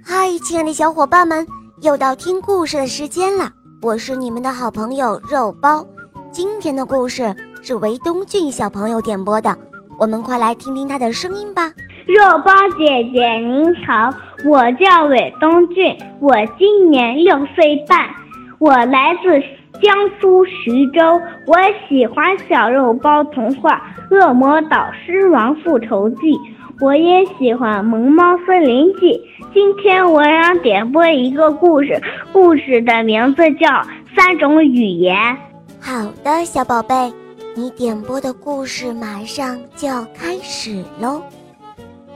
嗨，亲爱的小伙伴们，又到听故事的时间了。我是你们的好朋友肉包。今天的故事是韦东俊小朋友点播的，我们快来听听他的声音吧。肉包姐姐您好，我叫韦东俊，我今年六岁半，我来自江苏徐州，我喜欢小肉包童话《恶魔导师王复仇记》。我也喜欢《萌猫森林记》。今天我想点播一个故事，故事的名字叫《三种语言》。好的，小宝贝，你点播的故事马上就要开始喽。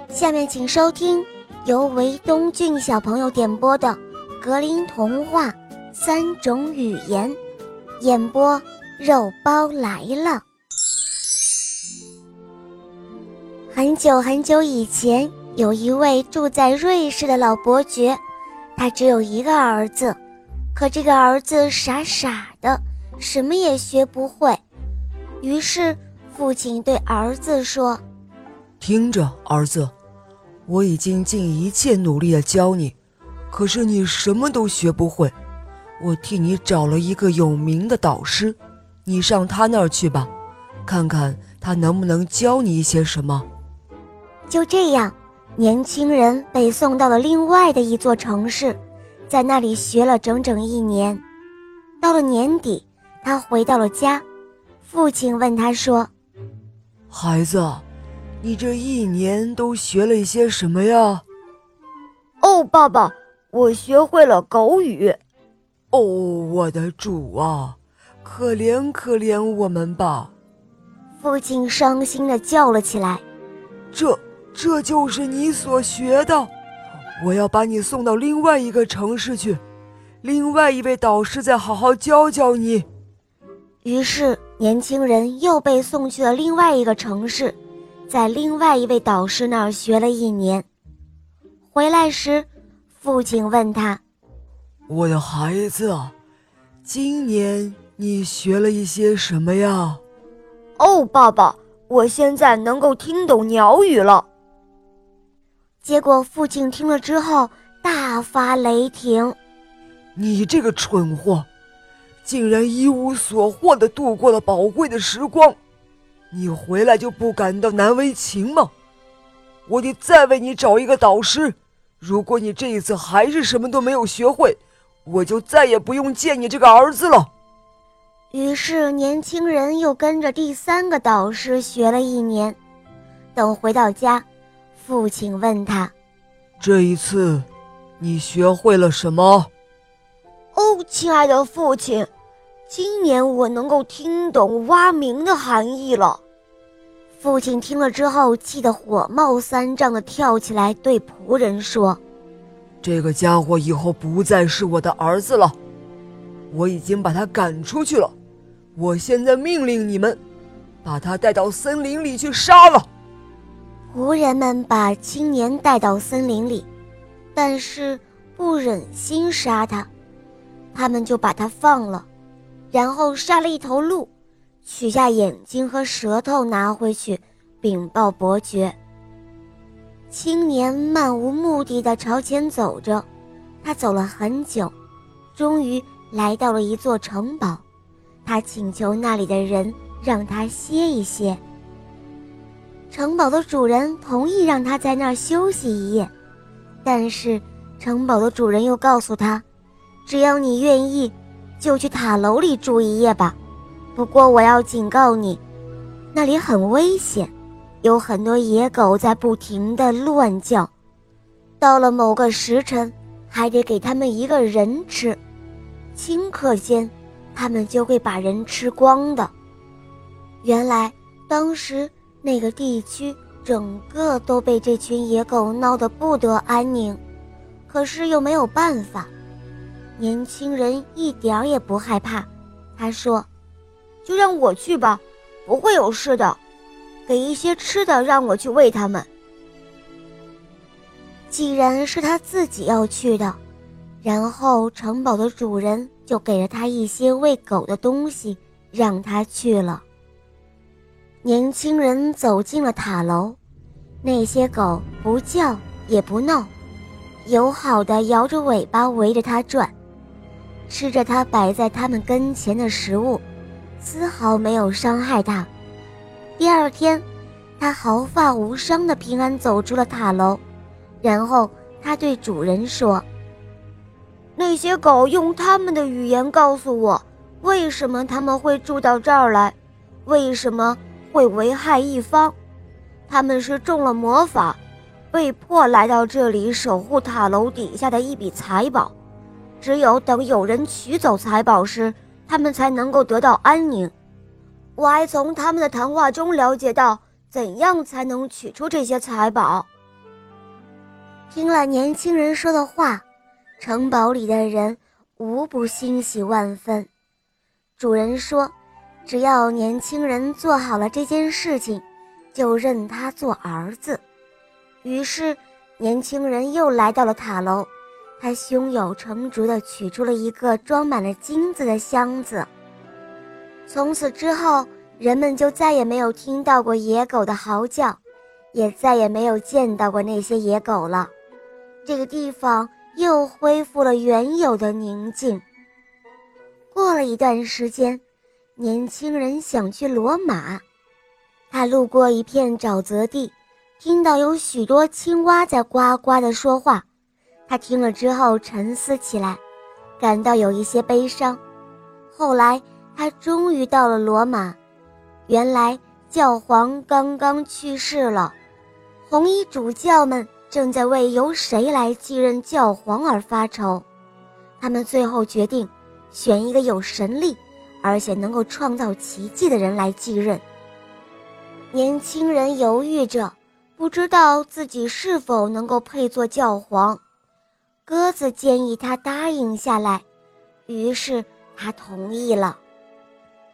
下面请收听由韦东俊小朋友点播的《格林童话：三种语言》，演播肉包来了。很久很久以前，有一位住在瑞士的老伯爵，他只有一个儿子，可这个儿子傻傻的，什么也学不会。于是，父亲对儿子说：“听着，儿子，我已经尽一切努力的教你，可是你什么都学不会。我替你找了一个有名的导师，你上他那儿去吧，看看他能不能教你一些什么。”就这样，年轻人被送到了另外的一座城市，在那里学了整整一年。到了年底，他回到了家，父亲问他说：“孩子，你这一年都学了一些什么呀？”“哦，爸爸，我学会了狗语。”“哦，我的主啊，可怜可怜我们吧！”父亲伤心地叫了起来。“这……”这就是你所学的，我要把你送到另外一个城市去，另外一位导师再好好教教你。于是，年轻人又被送去了另外一个城市，在另外一位导师那儿学了一年。回来时，父亲问他：“我的孩子，今年你学了一些什么呀？”“哦，爸爸，我现在能够听懂鸟语了。”结果父亲听了之后大发雷霆：“你这个蠢货，竟然一无所获的度过了宝贵的时光！你回来就不感到难为情吗？我得再为你找一个导师。如果你这一次还是什么都没有学会，我就再也不用见你这个儿子了。”于是年轻人又跟着第三个导师学了一年。等回到家。父亲问他：“这一次，你学会了什么？”“哦，亲爱的父亲，今年我能够听懂蛙鸣的含义了。”父亲听了之后，气得火冒三丈的跳起来，对仆人说：“这个家伙以后不再是我的儿子了，我已经把他赶出去了。我现在命令你们，把他带到森林里去杀了。”仆人们把青年带到森林里，但是不忍心杀他，他们就把他放了，然后杀了一头鹿，取下眼睛和舌头拿回去禀报伯爵。青年漫无目的地朝前走着，他走了很久，终于来到了一座城堡，他请求那里的人让他歇一歇。城堡的主人同意让他在那儿休息一夜，但是城堡的主人又告诉他：“只要你愿意，就去塔楼里住一夜吧。不过我要警告你，那里很危险，有很多野狗在不停地乱叫。到了某个时辰，还得给他们一个人吃，顷刻间，他们就会把人吃光的。”原来当时。那个地区整个都被这群野狗闹得不得安宁，可是又没有办法。年轻人一点儿也不害怕，他说：“就让我去吧，不会有事的。给一些吃的，让我去喂它们。”既然是他自己要去的，然后城堡的主人就给了他一些喂狗的东西，让他去了。年轻人走进了塔楼，那些狗不叫也不闹，友好的摇着尾巴围着它转，吃着它摆在他们跟前的食物，丝毫没有伤害它。第二天，它毫发无伤的平安走出了塔楼，然后它对主人说：“那些狗用他们的语言告诉我，为什么他们会住到这儿来，为什么会危害一方。他们是中了魔法。”被迫来到这里守护塔楼底下的一笔财宝，只有等有人取走财宝时，他们才能够得到安宁。我还从他们的谈话中了解到，怎样才能取出这些财宝。听了年轻人说的话，城堡里的人无不欣喜万分。主人说：“只要年轻人做好了这件事情，就认他做儿子。”于是，年轻人又来到了塔楼，他胸有成竹地取出了一个装满了金子的箱子。从此之后，人们就再也没有听到过野狗的嚎叫，也再也没有见到过那些野狗了。这个地方又恢复了原有的宁静。过了一段时间，年轻人想去罗马，他路过一片沼泽地。听到有许多青蛙在呱呱地说话，他听了之后沉思起来，感到有一些悲伤。后来他终于到了罗马，原来教皇刚刚去世了，红衣主教们正在为由谁来继任教皇而发愁。他们最后决定选一个有神力，而且能够创造奇迹的人来继任。年轻人犹豫着。不知道自己是否能够配做教皇，鸽子建议他答应下来，于是他同意了。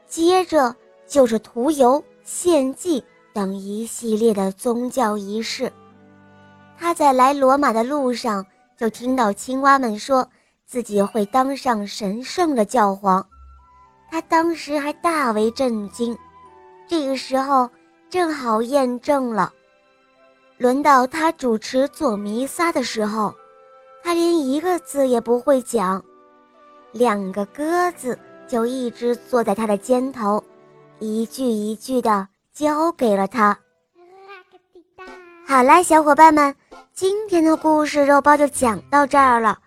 接着就是涂油、献祭等一系列的宗教仪式。他在来罗马的路上就听到青蛙们说自己会当上神圣的教皇，他当时还大为震惊。这个时候正好验证了。轮到他主持做弥撒的时候，他连一个字也不会讲，两个鸽子就一直坐在他的肩头，一句一句的教给了他。好啦，小伙伴们，今天的故事肉包就讲到这儿了。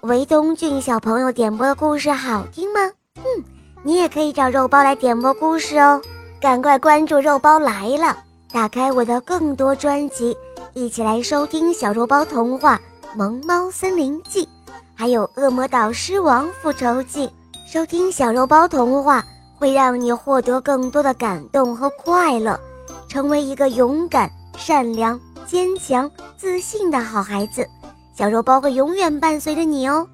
维东俊小朋友点播的故事好听吗？嗯，你也可以找肉包来点播故事哦，赶快关注肉包来了。打开我的更多专辑，一起来收听小肉包童话《萌猫森林记》，还有《恶魔岛狮王复仇记》。收听小肉包童话会让你获得更多的感动和快乐，成为一个勇敢、善良、坚强、自信的好孩子。小肉包会永远伴随着你哦。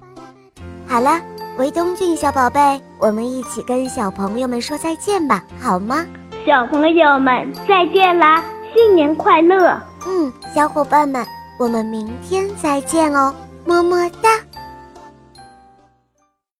好了，维东俊小宝贝，我们一起跟小朋友们说再见吧，好吗？小朋友们再见啦，新年快乐！嗯，小伙伴们，我们明天再见哦，么么哒。